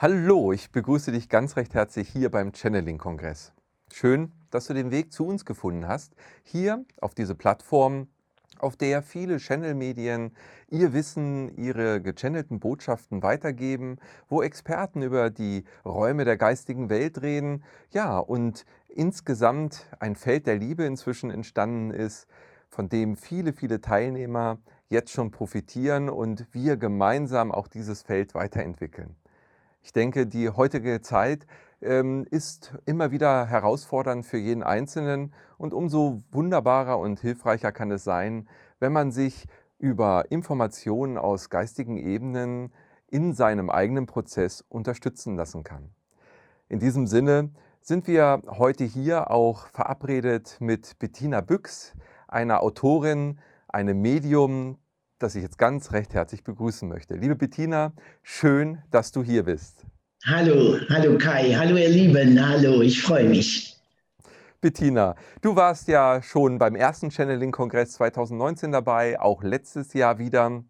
Hallo, ich begrüße dich ganz recht herzlich hier beim Channeling-Kongress. Schön, dass du den Weg zu uns gefunden hast, hier auf diese Plattform, auf der viele Channel-Medien ihr Wissen, ihre gechannelten Botschaften weitergeben, wo Experten über die Räume der geistigen Welt reden, ja, und insgesamt ein Feld der Liebe inzwischen entstanden ist, von dem viele, viele Teilnehmer jetzt schon profitieren und wir gemeinsam auch dieses Feld weiterentwickeln. Ich denke, die heutige Zeit ähm, ist immer wieder herausfordernd für jeden Einzelnen und umso wunderbarer und hilfreicher kann es sein, wenn man sich über Informationen aus geistigen Ebenen in seinem eigenen Prozess unterstützen lassen kann. In diesem Sinne sind wir heute hier auch verabredet mit Bettina Büchs, einer Autorin, einem Medium, das ich jetzt ganz recht herzlich begrüßen möchte. Liebe Bettina, schön, dass du hier bist. Hallo, hallo Kai, hallo ihr Lieben, hallo, ich freue mich. Bettina, du warst ja schon beim ersten Channeling-Kongress 2019 dabei, auch letztes Jahr wieder.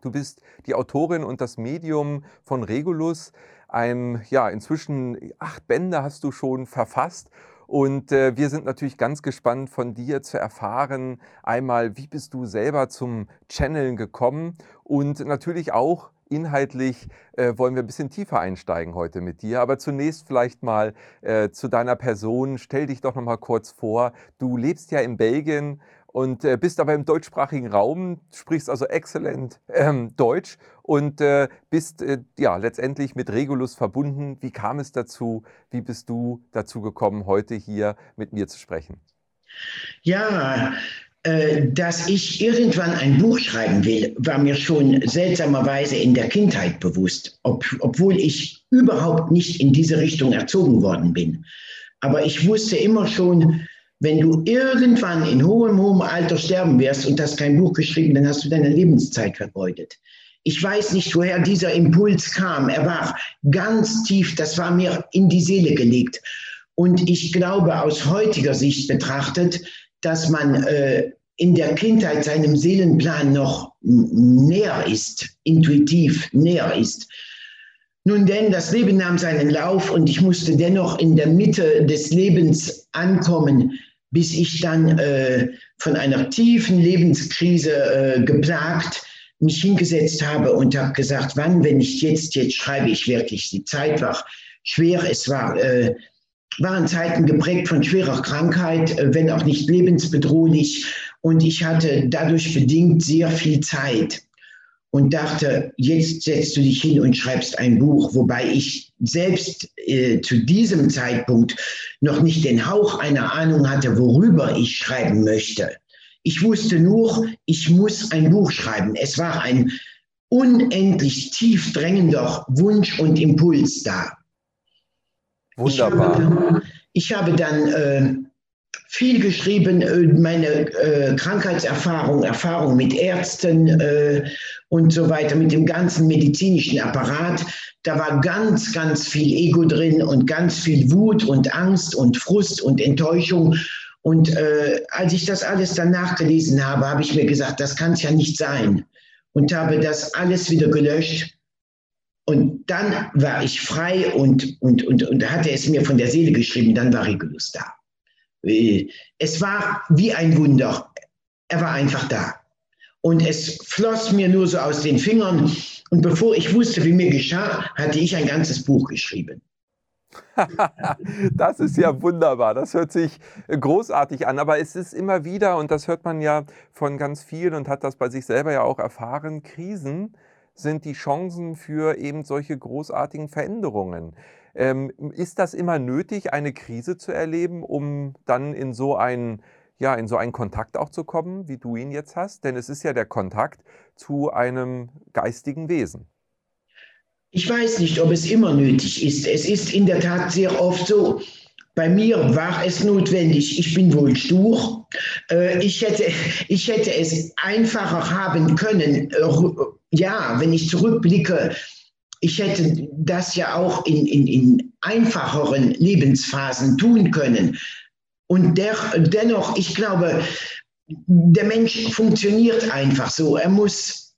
Du bist die Autorin und das Medium von Regulus. Ein, ja, inzwischen acht Bände hast du schon verfasst und äh, wir sind natürlich ganz gespannt von dir zu erfahren, einmal, wie bist du selber zum Channeln gekommen und natürlich auch inhaltlich äh, wollen wir ein bisschen tiefer einsteigen heute mit dir. Aber zunächst vielleicht mal äh, zu deiner Person. Stell dich doch noch mal kurz vor. Du lebst ja in Belgien und äh, bist aber im deutschsprachigen Raum, sprichst also exzellent ähm, Deutsch und äh, bist äh, ja letztendlich mit Regulus verbunden. Wie kam es dazu? Wie bist du dazu gekommen, heute hier mit mir zu sprechen? Ja, äh, dass ich irgendwann ein Buch schreiben will, war mir schon seltsamerweise in der Kindheit bewusst, ob, obwohl ich überhaupt nicht in diese Richtung erzogen worden bin. Aber ich wusste immer schon, wenn du irgendwann in hohem, hohem Alter sterben wirst und hast kein Buch geschrieben, dann hast du deine Lebenszeit vergeudet. Ich weiß nicht, woher dieser Impuls kam. Er war ganz tief, das war mir in die Seele gelegt. Und ich glaube, aus heutiger Sicht betrachtet, dass man äh, in der Kindheit seinem Seelenplan noch näher ist, intuitiv näher ist. Nun denn, das Leben nahm seinen Lauf und ich musste dennoch in der Mitte des Lebens ankommen, bis ich dann äh, von einer tiefen Lebenskrise äh, geplagt mich hingesetzt habe und habe gesagt, wann, wenn nicht jetzt, jetzt schreibe ich wirklich. Die Zeit war schwer, es war, äh, waren Zeiten geprägt von schwerer Krankheit, äh, wenn auch nicht lebensbedrohlich. Und ich hatte dadurch bedingt sehr viel Zeit und dachte, jetzt setzt du dich hin und schreibst ein Buch, wobei ich selbst äh, zu diesem Zeitpunkt noch nicht den Hauch einer Ahnung hatte, worüber ich schreiben möchte. Ich wusste nur, ich muss ein Buch schreiben. Es war ein unendlich tief drängender Wunsch und Impuls da. Wunderbar. Ich habe dann, ich habe dann äh, viel geschrieben, äh, meine äh, Krankheitserfahrung, Erfahrung mit Ärzten äh, und so weiter, mit dem ganzen medizinischen Apparat. Da war ganz, ganz viel Ego drin und ganz viel Wut und Angst und Frust und Enttäuschung. Und äh, als ich das alles dann nachgelesen habe, habe ich mir gesagt, das kann es ja nicht sein. Und habe das alles wieder gelöscht. Und dann war ich frei und, und, und, und hatte es mir von der Seele geschrieben, dann war Regulus da. Äh, es war wie ein Wunder. Er war einfach da. Und es floss mir nur so aus den Fingern. Und bevor ich wusste, wie mir geschah, hatte ich ein ganzes Buch geschrieben. das ist ja wunderbar. Das hört sich großartig an. Aber es ist immer wieder, und das hört man ja von ganz vielen und hat das bei sich selber ja auch erfahren, Krisen sind die Chancen für eben solche großartigen Veränderungen. Ähm, ist das immer nötig, eine Krise zu erleben, um dann in so einen ja, in so einen Kontakt auch zu kommen, wie du ihn jetzt hast? Denn es ist ja der Kontakt zu einem geistigen Wesen. Ich weiß nicht, ob es immer nötig ist. Es ist in der Tat sehr oft so. Bei mir war es notwendig. Ich bin wohl stur. Äh, ich hätte, ich hätte es einfacher haben können. Äh, ja, wenn ich zurückblicke, ich hätte das ja auch in, in, in einfacheren Lebensphasen tun können. Und der, dennoch, ich glaube, der Mensch funktioniert einfach so. Er muss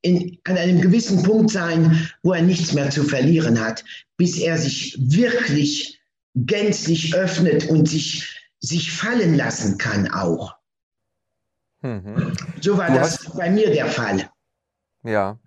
in, an einem gewissen Punkt sein, wo er nichts mehr zu verlieren hat, bis er sich wirklich gänzlich öffnet und sich, sich fallen lassen kann auch. Mhm. So war du das bei mir der Fall. Ja.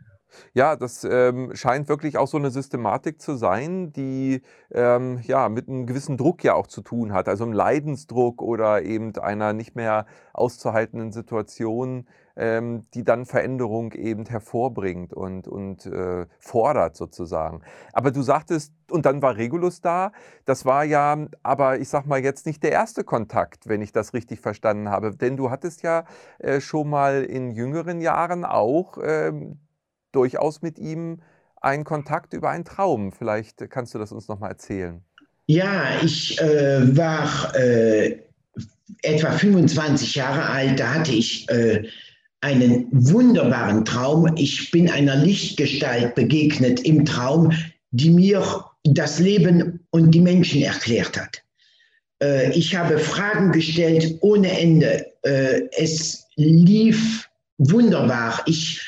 Ja, das ähm, scheint wirklich auch so eine Systematik zu sein, die ähm, ja mit einem gewissen Druck ja auch zu tun hat, also einem Leidensdruck oder eben einer nicht mehr auszuhaltenden Situation, ähm, die dann Veränderung eben hervorbringt und, und äh, fordert sozusagen. Aber du sagtest, und dann war Regulus da. Das war ja, aber ich sag mal jetzt nicht der erste Kontakt, wenn ich das richtig verstanden habe. Denn du hattest ja äh, schon mal in jüngeren Jahren auch ähm, durchaus mit ihm einen Kontakt über einen Traum. Vielleicht kannst du das uns nochmal erzählen. Ja, ich äh, war äh, etwa 25 Jahre alt. Da hatte ich äh, einen wunderbaren Traum. Ich bin einer Lichtgestalt begegnet im Traum, die mir das Leben und die Menschen erklärt hat. Äh, ich habe Fragen gestellt ohne Ende. Äh, es lief wunderbar. Ich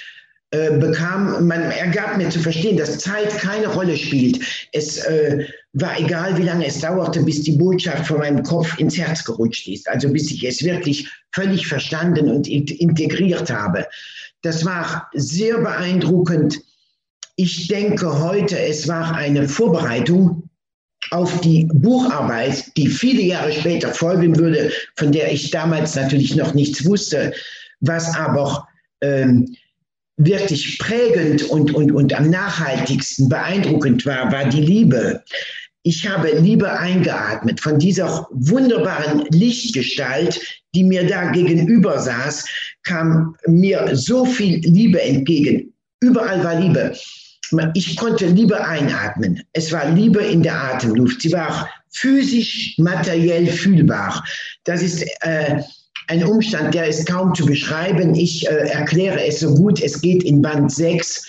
äh, bekam, man, er gab mir zu verstehen, dass Zeit keine Rolle spielt. Es äh, war egal, wie lange es dauerte, bis die Botschaft von meinem Kopf ins Herz gerutscht ist. Also bis ich es wirklich völlig verstanden und integriert habe. Das war sehr beeindruckend. Ich denke heute, es war eine Vorbereitung auf die Bucharbeit, die viele Jahre später folgen würde, von der ich damals natürlich noch nichts wusste, was aber ähm, wirklich prägend und, und, und am nachhaltigsten beeindruckend war, war die Liebe. Ich habe Liebe eingeatmet von dieser wunderbaren Lichtgestalt, die mir da gegenüber saß, kam mir so viel Liebe entgegen. Überall war Liebe. Ich konnte Liebe einatmen. Es war Liebe in der Atemluft. Sie war physisch, materiell fühlbar. Das ist äh, ein Umstand, der ist kaum zu beschreiben. Ich äh, erkläre es so gut, es geht in Band 6.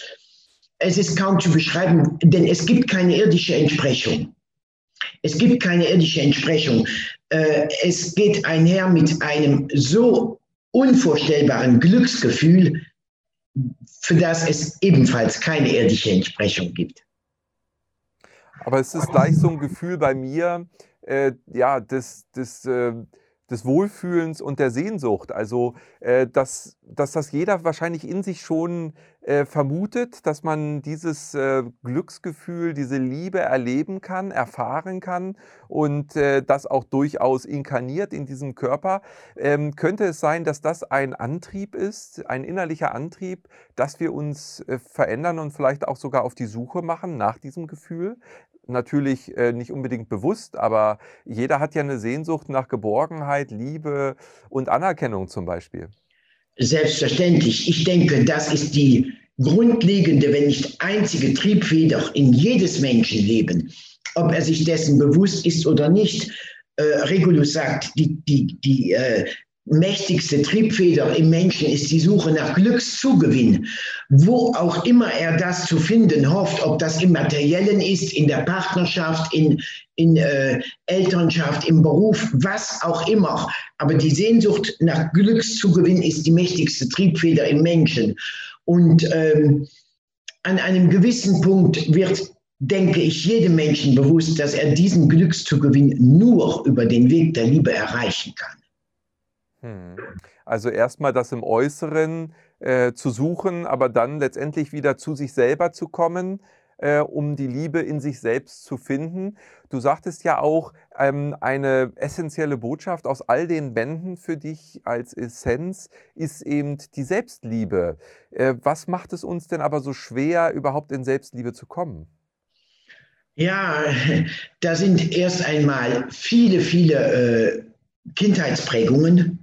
Es ist kaum zu beschreiben, denn es gibt keine irdische Entsprechung. Es gibt keine irdische Entsprechung. Äh, es geht einher mit einem so unvorstellbaren Glücksgefühl, für das es ebenfalls keine irdische Entsprechung gibt. Aber es ist gleich so ein Gefühl bei mir, äh, ja, das, das äh, des Wohlfühlens und der Sehnsucht. Also, äh, dass, dass das jeder wahrscheinlich in sich schon äh, vermutet, dass man dieses äh, Glücksgefühl, diese Liebe erleben kann, erfahren kann und äh, das auch durchaus inkarniert in diesem Körper. Ähm, könnte es sein, dass das ein Antrieb ist, ein innerlicher Antrieb, dass wir uns äh, verändern und vielleicht auch sogar auf die Suche machen nach diesem Gefühl? Natürlich äh, nicht unbedingt bewusst, aber jeder hat ja eine Sehnsucht nach Geborgenheit, Liebe und Anerkennung zum Beispiel. Selbstverständlich. Ich denke, das ist die grundlegende, wenn nicht einzige Triebfeder in jedes Menschenleben, ob er sich dessen bewusst ist oder nicht. Äh, Regulus sagt, die, die, die äh, mächtigste Triebfeder im Menschen ist die Suche nach Glückszugewinn, wo auch immer er das zu finden hofft, ob das im Materiellen ist, in der Partnerschaft, in, in äh, Elternschaft, im Beruf, was auch immer. Aber die Sehnsucht nach Glückszugewinn ist die mächtigste Triebfeder im Menschen. Und ähm, an einem gewissen Punkt wird, denke ich, jedem Menschen bewusst, dass er diesen Glückszugewinn nur über den Weg der Liebe erreichen kann. Hm. Also erstmal das im Äußeren äh, zu suchen, aber dann letztendlich wieder zu sich selber zu kommen, äh, um die Liebe in sich selbst zu finden. Du sagtest ja auch, ähm, eine essentielle Botschaft aus all den Bänden für dich als Essenz ist eben die Selbstliebe. Äh, was macht es uns denn aber so schwer, überhaupt in Selbstliebe zu kommen? Ja, da sind erst einmal viele, viele äh, Kindheitsprägungen,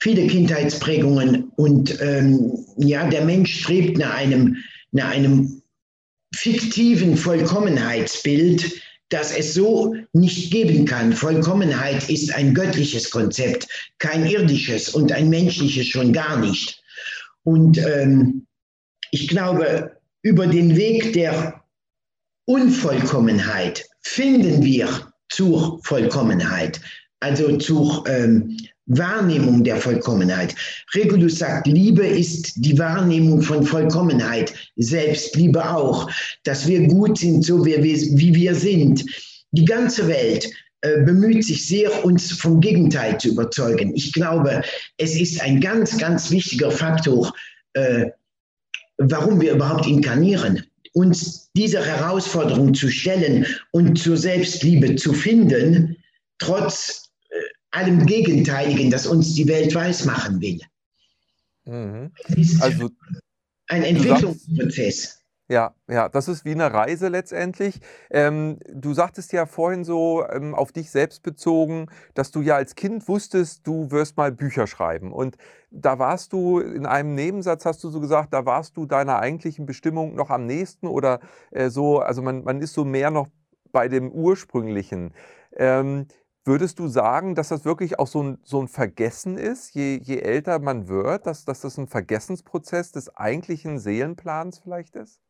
viele Kindheitsprägungen und ähm, ja, der Mensch strebt nach einem, nach einem fiktiven Vollkommenheitsbild, das es so nicht geben kann. Vollkommenheit ist ein göttliches Konzept, kein irdisches und ein menschliches schon gar nicht. Und ähm, ich glaube, über den Weg der Unvollkommenheit finden wir zur Vollkommenheit, also zur ähm, Wahrnehmung der Vollkommenheit. Regulus sagt, Liebe ist die Wahrnehmung von Vollkommenheit, Selbstliebe auch, dass wir gut sind, so wie wir, sind. Die ganze Welt äh, bemüht sich sehr, uns vom Gegenteil zu überzeugen. Ich glaube, es ist ein ganz, ganz wichtiger Faktor, äh, warum wir überhaupt inkarnieren. Uns dieser Herausforderung zu stellen und zur Selbstliebe zu finden, trotz allem Gegenteiligen, das uns die Welt weismachen will. Mhm. Also, ein Entwicklungsprozess. Ja, ja, das ist wie eine Reise letztendlich. Ähm, du sagtest ja vorhin so ähm, auf dich selbst bezogen, dass du ja als Kind wusstest, du wirst mal Bücher schreiben. Und da warst du in einem Nebensatz, hast du so gesagt, da warst du deiner eigentlichen Bestimmung noch am nächsten oder äh, so, also man, man ist so mehr noch bei dem ursprünglichen. Ähm, Würdest du sagen, dass das wirklich auch so ein, so ein Vergessen ist, je, je älter man wird, dass, dass das ein Vergessensprozess des eigentlichen Seelenplans vielleicht ist?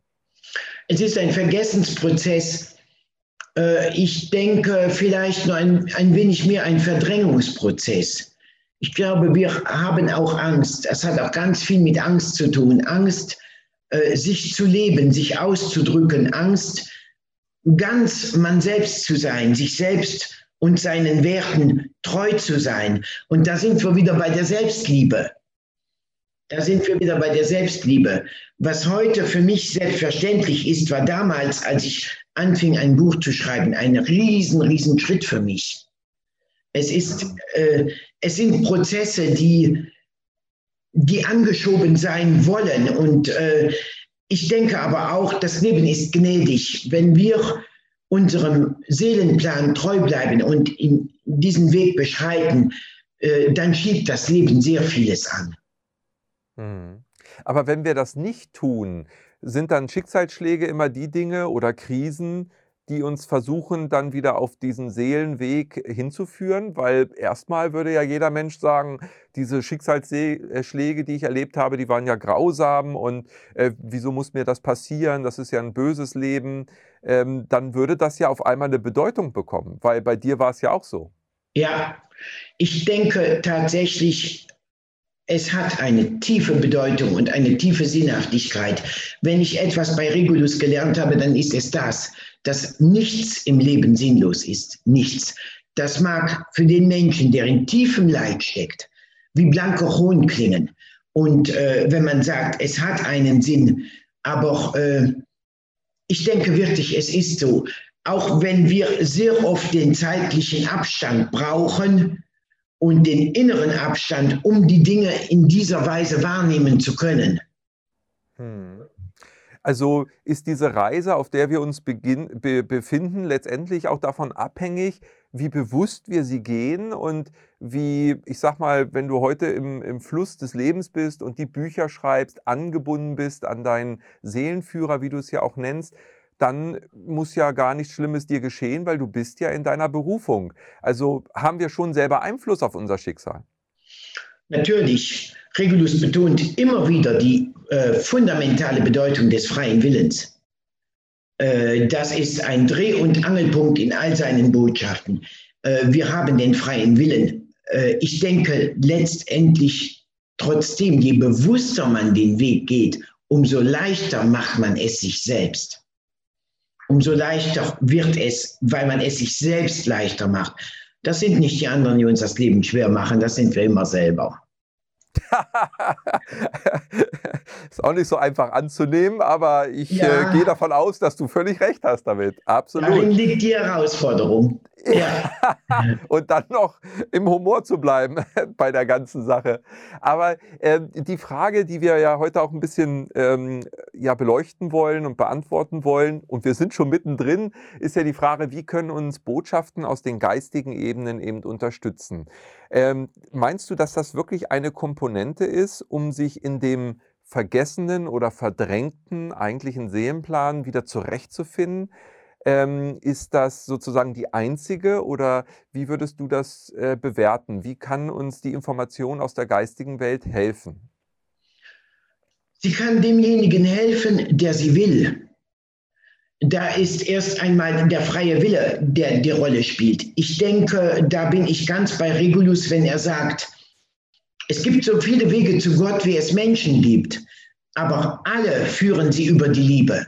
Es ist ein Vergessensprozess. Äh, ich denke vielleicht nur ein, ein wenig mehr ein Verdrängungsprozess. Ich glaube, wir haben auch Angst. Es hat auch ganz viel mit Angst zu tun. Angst, äh, sich zu leben, sich auszudrücken. Angst, ganz man selbst zu sein, sich selbst zu und seinen Werten treu zu sein. Und da sind wir wieder bei der Selbstliebe. Da sind wir wieder bei der Selbstliebe. Was heute für mich selbstverständlich ist, war damals, als ich anfing, ein Buch zu schreiben, ein riesen, riesen Schritt für mich. Es, ist, äh, es sind Prozesse, die, die angeschoben sein wollen. Und äh, ich denke aber auch, das Leben ist gnädig. Wenn wir unserem Seelenplan treu bleiben und in diesen Weg beschreiten, äh, dann schiebt das Leben sehr vieles an. Hm. Aber wenn wir das nicht tun, sind dann Schicksalsschläge immer die Dinge oder Krisen, die uns versuchen, dann wieder auf diesen Seelenweg hinzuführen, weil erstmal würde ja jeder Mensch sagen, diese Schicksalsschläge, die ich erlebt habe, die waren ja grausam und äh, wieso muss mir das passieren? Das ist ja ein böses Leben. Ähm, dann würde das ja auf einmal eine Bedeutung bekommen, weil bei dir war es ja auch so. Ja, ich denke tatsächlich, es hat eine tiefe Bedeutung und eine tiefe Sinnhaftigkeit. Wenn ich etwas bei Regulus gelernt habe, dann ist es das, dass nichts im Leben sinnlos ist. Nichts. Das mag für den Menschen, der in tiefem Leid steckt, wie blanke Hohn klingen. Und äh, wenn man sagt, es hat einen Sinn, aber äh, ich denke wirklich, es ist so, auch wenn wir sehr oft den zeitlichen Abstand brauchen und den inneren Abstand, um die Dinge in dieser Weise wahrnehmen zu können. Hm. Also ist diese Reise, auf der wir uns beginn, be, befinden, letztendlich auch davon abhängig, wie bewusst wir sie gehen und wie, ich sag mal, wenn du heute im, im Fluss des Lebens bist und die Bücher schreibst, angebunden bist an deinen Seelenführer, wie du es ja auch nennst, dann muss ja gar nichts Schlimmes dir geschehen, weil du bist ja in deiner Berufung. Also haben wir schon selber Einfluss auf unser Schicksal. Natürlich. Regulus betont immer wieder die äh, fundamentale Bedeutung des freien Willens. Äh, das ist ein Dreh- und Angelpunkt in all seinen Botschaften. Äh, wir haben den freien Willen. Äh, ich denke letztendlich trotzdem, je bewusster man den Weg geht, umso leichter macht man es sich selbst. Umso leichter wird es, weil man es sich selbst leichter macht. Das sind nicht die anderen, die uns das Leben schwer machen, das sind wir immer selber. ist auch nicht so einfach anzunehmen, aber ich ja. äh, gehe davon aus, dass du völlig recht hast damit. Absolut. Darin liegt die Herausforderung. Ja. und dann noch im Humor zu bleiben bei der ganzen Sache. Aber äh, die Frage, die wir ja heute auch ein bisschen ähm, ja, beleuchten wollen und beantworten wollen, und wir sind schon mittendrin, ist ja die Frage, wie können uns Botschaften aus den geistigen Ebenen eben unterstützen? Ähm, meinst du, dass das wirklich eine Komponente ist, um sich in dem vergessenen oder verdrängten eigentlichen Seelenplan wieder zurechtzufinden? Ähm, ist das sozusagen die einzige oder wie würdest du das äh, bewerten? Wie kann uns die Information aus der geistigen Welt helfen? Sie kann demjenigen helfen, der sie will. da ist erst einmal der freie Wille, der die Rolle spielt. Ich denke, da bin ich ganz bei Regulus, wenn er sagt, es gibt so viele Wege zu Gott, wie es Menschen gibt, aber alle führen sie über die Liebe.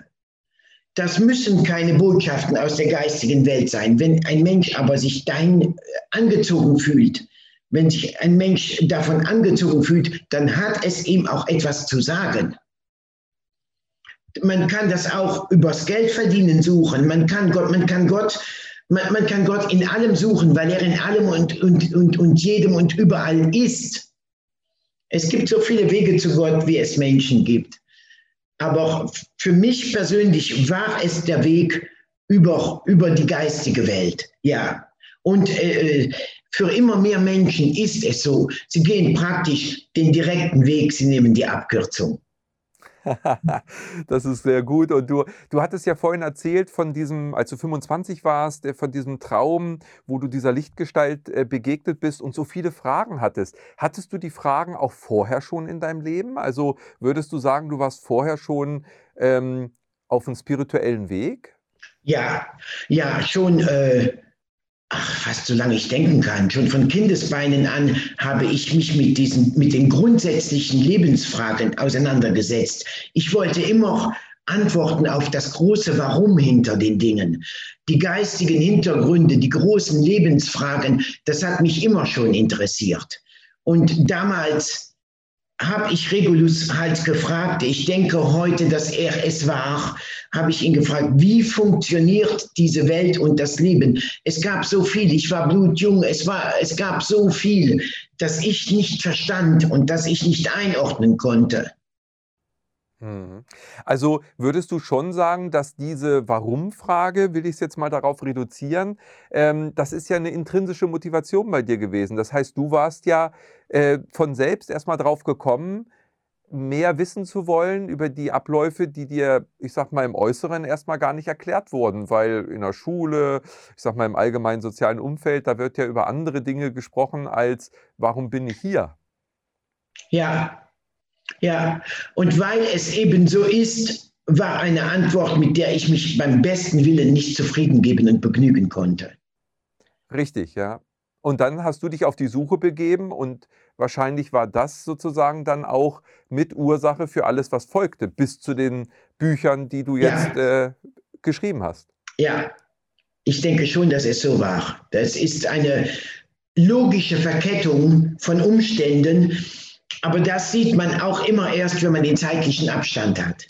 Das müssen keine Botschaften aus der geistigen Welt sein. Wenn ein Mensch aber sich dahin äh, angezogen fühlt, wenn sich ein Mensch davon angezogen fühlt, dann hat es ihm auch etwas zu sagen. Man kann das auch übers Geld verdienen suchen. Man kann Gott, man kann Gott, man, man kann Gott in allem suchen, weil er in allem und, und, und, und jedem und überall ist. Es gibt so viele Wege zu Gott, wie es Menschen gibt. Aber für mich persönlich war es der Weg über, über die geistige Welt. Ja. Und äh, für immer mehr Menschen ist es so. Sie gehen praktisch den direkten Weg, sie nehmen die Abkürzung. das ist sehr gut. Und du, du hattest ja vorhin erzählt von diesem, als du 25 warst, äh, von diesem Traum, wo du dieser Lichtgestalt äh, begegnet bist und so viele Fragen hattest. Hattest du die Fragen auch vorher schon in deinem Leben? Also würdest du sagen, du warst vorher schon ähm, auf einem spirituellen Weg? Ja, ja, schon. Äh ach, fast solange ich denken kann. Schon von Kindesbeinen an habe ich mich mit diesen, mit den grundsätzlichen Lebensfragen auseinandergesetzt. Ich wollte immer Antworten auf das große Warum hinter den Dingen. Die geistigen Hintergründe, die großen Lebensfragen, das hat mich immer schon interessiert. Und damals habe ich Regulus halt gefragt, ich denke heute, dass er es war, habe ich ihn gefragt, wie funktioniert diese Welt und das Leben? Es gab so viel, ich war blutjung, es, war, es gab so viel, dass ich nicht verstand und dass ich nicht einordnen konnte. Mhm. Also würdest du schon sagen, dass diese Warum-Frage, will ich es jetzt mal darauf reduzieren, ähm, das ist ja eine intrinsische Motivation bei dir gewesen. Das heißt, du warst ja äh, von selbst erstmal drauf gekommen, mehr wissen zu wollen über die Abläufe, die dir, ich sag mal, im Äußeren erstmal gar nicht erklärt wurden, weil in der Schule, ich sag mal, im allgemeinen sozialen Umfeld, da wird ja über andere Dinge gesprochen als, warum bin ich hier? Ja, ja, und weil es eben so ist, war eine Antwort, mit der ich mich beim besten Willen nicht zufrieden geben und begnügen konnte. Richtig, ja. Und dann hast du dich auf die Suche begeben und wahrscheinlich war das sozusagen dann auch mit Ursache für alles, was folgte, bis zu den Büchern, die du jetzt ja. äh, geschrieben hast. Ja, ich denke schon, dass es so war. Das ist eine logische Verkettung von Umständen, aber das sieht man auch immer erst, wenn man den zeitlichen Abstand hat.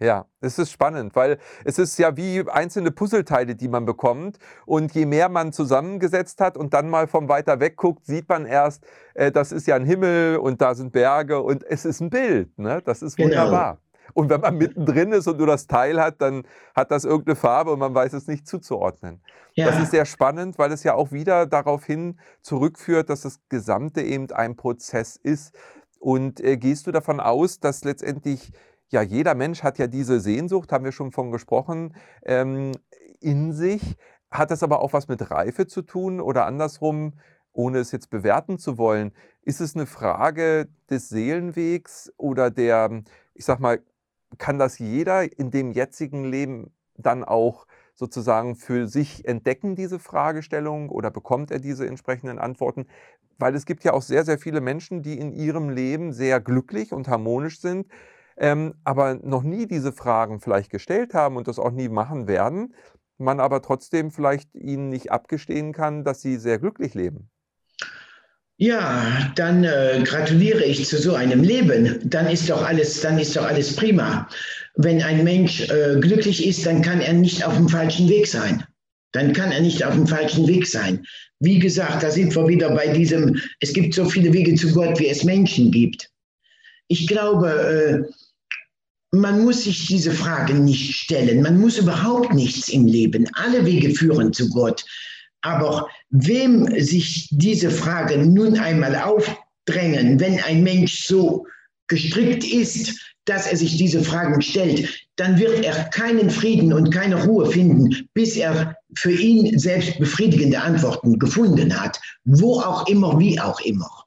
Ja, es ist spannend, weil es ist ja wie einzelne Puzzleteile, die man bekommt. Und je mehr man zusammengesetzt hat und dann mal vom weiter weg guckt, sieht man erst, äh, das ist ja ein Himmel und da sind Berge und es ist ein Bild. Ne? Das ist genau. wunderbar. Genau. Und wenn man mittendrin ist und nur das Teil hat, dann hat das irgendeine Farbe und man weiß es nicht zuzuordnen. Ja. Das ist sehr spannend, weil es ja auch wieder darauf hin zurückführt, dass das Gesamte eben ein Prozess ist. Und äh, gehst du davon aus, dass letztendlich, ja, jeder Mensch hat ja diese Sehnsucht, haben wir schon von gesprochen, ähm, in sich. Hat das aber auch was mit Reife zu tun oder andersrum, ohne es jetzt bewerten zu wollen, ist es eine Frage des Seelenwegs oder der, ich sag mal, kann das jeder in dem jetzigen Leben dann auch sozusagen für sich entdecken, diese Fragestellung, oder bekommt er diese entsprechenden Antworten? Weil es gibt ja auch sehr, sehr viele Menschen, die in ihrem Leben sehr glücklich und harmonisch sind, ähm, aber noch nie diese Fragen vielleicht gestellt haben und das auch nie machen werden, man aber trotzdem vielleicht ihnen nicht abgestehen kann, dass sie sehr glücklich leben. Ja, dann äh, gratuliere ich zu so einem Leben. Dann ist doch alles, dann ist doch alles prima. Wenn ein Mensch äh, glücklich ist, dann kann er nicht auf dem falschen Weg sein. Dann kann er nicht auf dem falschen Weg sein. Wie gesagt, da sind wir wieder bei diesem, es gibt so viele Wege zu Gott, wie es Menschen gibt. Ich glaube, äh, man muss sich diese Frage nicht stellen. Man muss überhaupt nichts im Leben. Alle Wege führen zu Gott. Aber wem sich diese Fragen nun einmal aufdrängen, wenn ein Mensch so gestrickt ist, dass er sich diese Fragen stellt, dann wird er keinen Frieden und keine Ruhe finden, bis er für ihn selbst befriedigende Antworten gefunden hat, wo auch immer, wie auch immer.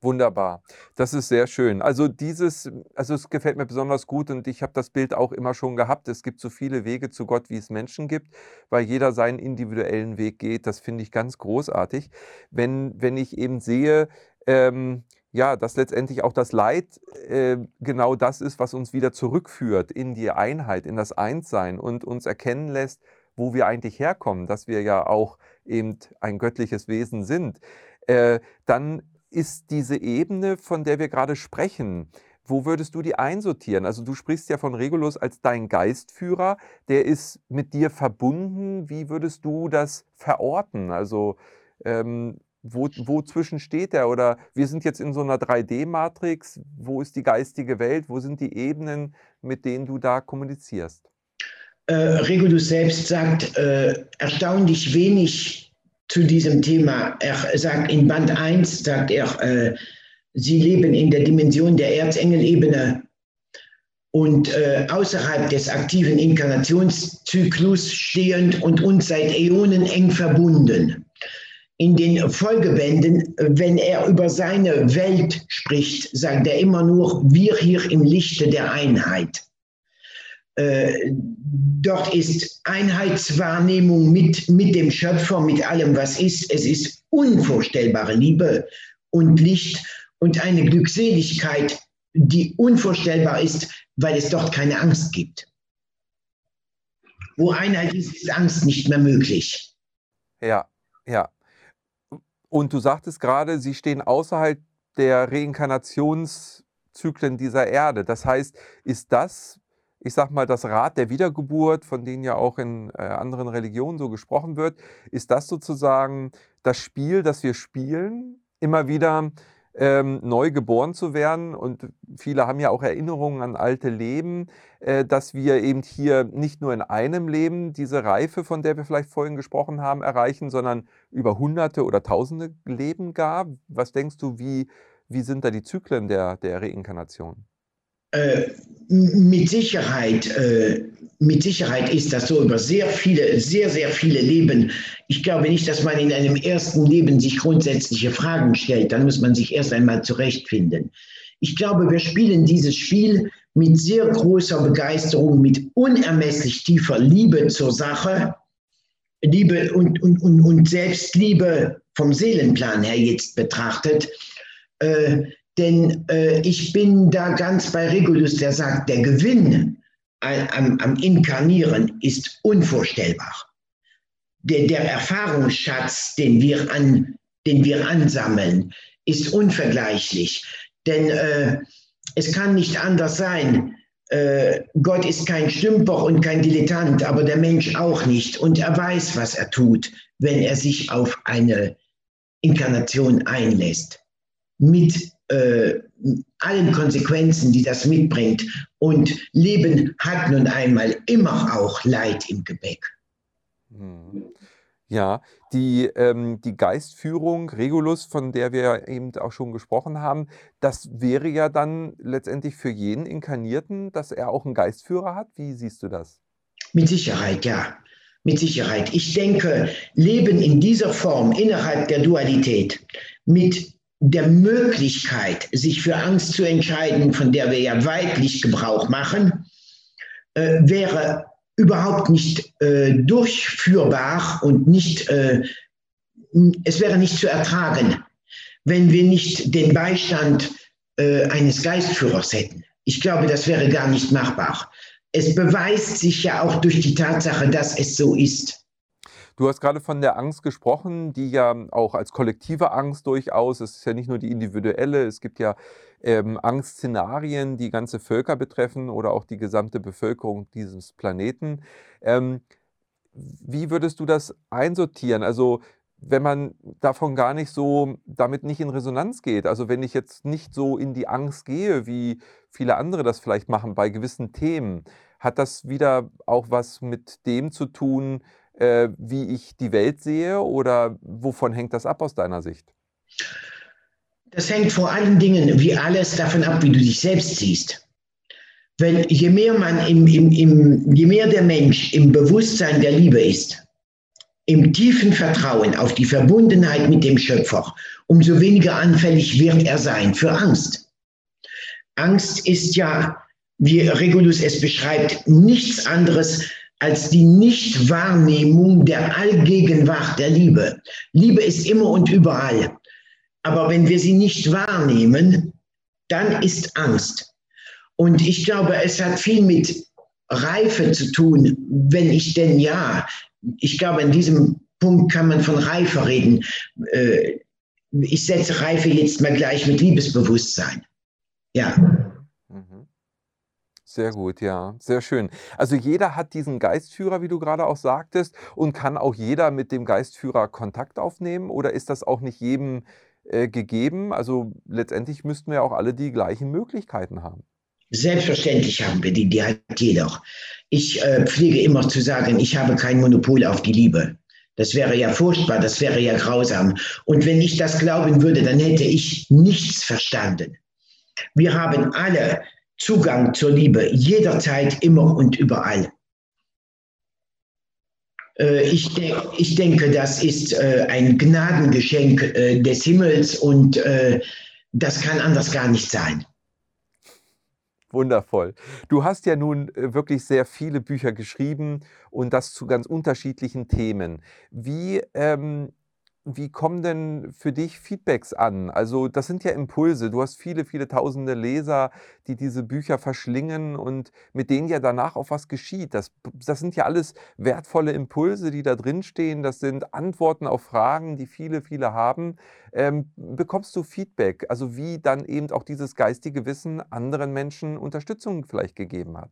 Wunderbar. Das ist sehr schön. Also dieses, also es gefällt mir besonders gut und ich habe das Bild auch immer schon gehabt. Es gibt so viele Wege zu Gott, wie es Menschen gibt, weil jeder seinen individuellen Weg geht. Das finde ich ganz großartig. Wenn, wenn ich eben sehe, ähm, ja, dass letztendlich auch das Leid äh, genau das ist, was uns wieder zurückführt in die Einheit, in das Einssein und uns erkennen lässt, wo wir eigentlich herkommen, dass wir ja auch eben ein göttliches Wesen sind, äh, dann ist diese Ebene, von der wir gerade sprechen, wo würdest du die einsortieren? Also du sprichst ja von Regulus als dein Geistführer, der ist mit dir verbunden. Wie würdest du das verorten? Also ähm, wo, zwischen steht er? Oder wir sind jetzt in so einer 3D-Matrix. Wo ist die geistige Welt? Wo sind die Ebenen, mit denen du da kommunizierst? Äh, Regulus selbst sagt äh, erstaunlich wenig zu diesem Thema. Er sagt in Band 1, sagt er, äh, sie leben in der Dimension der Erzengelebene und äh, außerhalb des aktiven Inkarnationszyklus stehend und uns seit Äonen eng verbunden. In den Folgebänden, wenn er über seine Welt spricht, sagt er immer nur, wir hier im Lichte der Einheit. Äh, dort ist Einheitswahrnehmung mit, mit dem Schöpfer, mit allem, was ist. Es ist unvorstellbare Liebe und Licht und eine Glückseligkeit, die unvorstellbar ist, weil es dort keine Angst gibt. Wo Einheit ist, ist Angst nicht mehr möglich. Ja, ja. Und du sagtest gerade, sie stehen außerhalb der Reinkarnationszyklen dieser Erde. Das heißt, ist das ich sag mal, das Rad der Wiedergeburt, von denen ja auch in äh, anderen Religionen so gesprochen wird, ist das sozusagen das Spiel, das wir spielen, immer wieder ähm, neu geboren zu werden. Und viele haben ja auch Erinnerungen an alte Leben, äh, dass wir eben hier nicht nur in einem Leben diese Reife, von der wir vielleicht vorhin gesprochen haben, erreichen, sondern über hunderte oder tausende Leben gar. Was denkst du, wie, wie sind da die Zyklen der, der Reinkarnation? Äh, mit Sicherheit, äh, mit Sicherheit ist das so über sehr viele, sehr, sehr viele Leben. Ich glaube nicht, dass man in einem ersten Leben sich grundsätzliche Fragen stellt. Dann muss man sich erst einmal zurechtfinden. Ich glaube, wir spielen dieses Spiel mit sehr großer Begeisterung, mit unermesslich tiefer Liebe zur Sache, Liebe und, und, und, und Selbstliebe vom Seelenplan her jetzt betrachtet. Äh, denn äh, ich bin da ganz bei Regulus, der sagt, der Gewinn am, am Inkarnieren ist unvorstellbar. Der, der Erfahrungsschatz, den wir, an, den wir ansammeln, ist unvergleichlich. Denn äh, es kann nicht anders sein. Äh, Gott ist kein Stümper und kein Dilettant, aber der Mensch auch nicht. Und er weiß, was er tut, wenn er sich auf eine Inkarnation einlässt. Mit äh, allen Konsequenzen, die das mitbringt. Und Leben hat nun einmal immer auch Leid im Gebäck. Ja, die, ähm, die Geistführung, Regulus, von der wir eben auch schon gesprochen haben, das wäre ja dann letztendlich für jeden Inkarnierten, dass er auch einen Geistführer hat. Wie siehst du das? Mit Sicherheit, ja. Mit Sicherheit. Ich denke, Leben in dieser Form innerhalb der Dualität mit der Möglichkeit, sich für Angst zu entscheiden, von der wir ja weitlich Gebrauch machen, äh, wäre überhaupt nicht äh, durchführbar und nicht, äh, es wäre nicht zu ertragen, wenn wir nicht den Beistand äh, eines Geistführers hätten. Ich glaube, das wäre gar nicht machbar. Es beweist sich ja auch durch die Tatsache, dass es so ist. Du hast gerade von der Angst gesprochen, die ja auch als kollektive Angst durchaus, es ist ja nicht nur die individuelle, es gibt ja ähm, Angstszenarien, die ganze Völker betreffen oder auch die gesamte Bevölkerung dieses Planeten. Ähm, wie würdest du das einsortieren? Also wenn man davon gar nicht so, damit nicht in Resonanz geht. Also wenn ich jetzt nicht so in die Angst gehe, wie viele andere das vielleicht machen bei gewissen Themen, hat das wieder auch was mit dem zu tun, äh, wie ich die Welt sehe oder wovon hängt das ab aus deiner Sicht? Das hängt vor allen Dingen wie alles davon ab, wie du dich selbst siehst. Wenn je mehr man im, im, im, je mehr der Mensch im Bewusstsein der Liebe ist, im tiefen Vertrauen auf die Verbundenheit mit dem Schöpfer umso weniger anfällig wird er sein für Angst. Angst ist ja, wie Regulus es beschreibt, nichts anderes als die Nichtwahrnehmung der Allgegenwart der Liebe. Liebe ist immer und überall. Aber wenn wir sie nicht wahrnehmen, dann ist Angst. Und ich glaube, es hat viel mit Reife zu tun, wenn ich denn ja, ich glaube, an diesem Punkt kann man von Reife reden. Äh, ich setze Reife jetzt mal gleich mit Liebesbewusstsein. Ja. Sehr gut, ja, sehr schön. Also jeder hat diesen Geistführer, wie du gerade auch sagtest, und kann auch jeder mit dem Geistführer Kontakt aufnehmen oder ist das auch nicht jedem äh, gegeben? Also letztendlich müssten wir auch alle die gleichen Möglichkeiten haben. Selbstverständlich haben wir die, die hat jeder. Ich äh, pflege immer zu sagen, ich habe kein Monopol auf die Liebe. Das wäre ja furchtbar, das wäre ja grausam. Und wenn ich das glauben würde, dann hätte ich nichts verstanden. Wir haben alle Zugang zur Liebe, jederzeit, immer und überall. Äh, ich, de ich, denke, das ist äh, ein Gnadengeschenk äh, des Himmels und äh, das kann anders gar nicht sein. Wundervoll. Du hast ja nun äh, wirklich sehr viele Bücher geschrieben und das zu ganz unterschiedlichen Themen. Wie ähm, wie kommen denn für dich Feedbacks an? Also das sind ja Impulse. Du hast viele, viele tausende Leser, die diese Bücher verschlingen und mit denen ja danach auch was geschieht. Das, das sind ja alles wertvolle Impulse, die da drin stehen. Das sind Antworten auf Fragen, die viele, viele haben. Ähm, bekommst du Feedback? Also wie dann eben auch dieses geistige Wissen anderen Menschen Unterstützung vielleicht gegeben hat?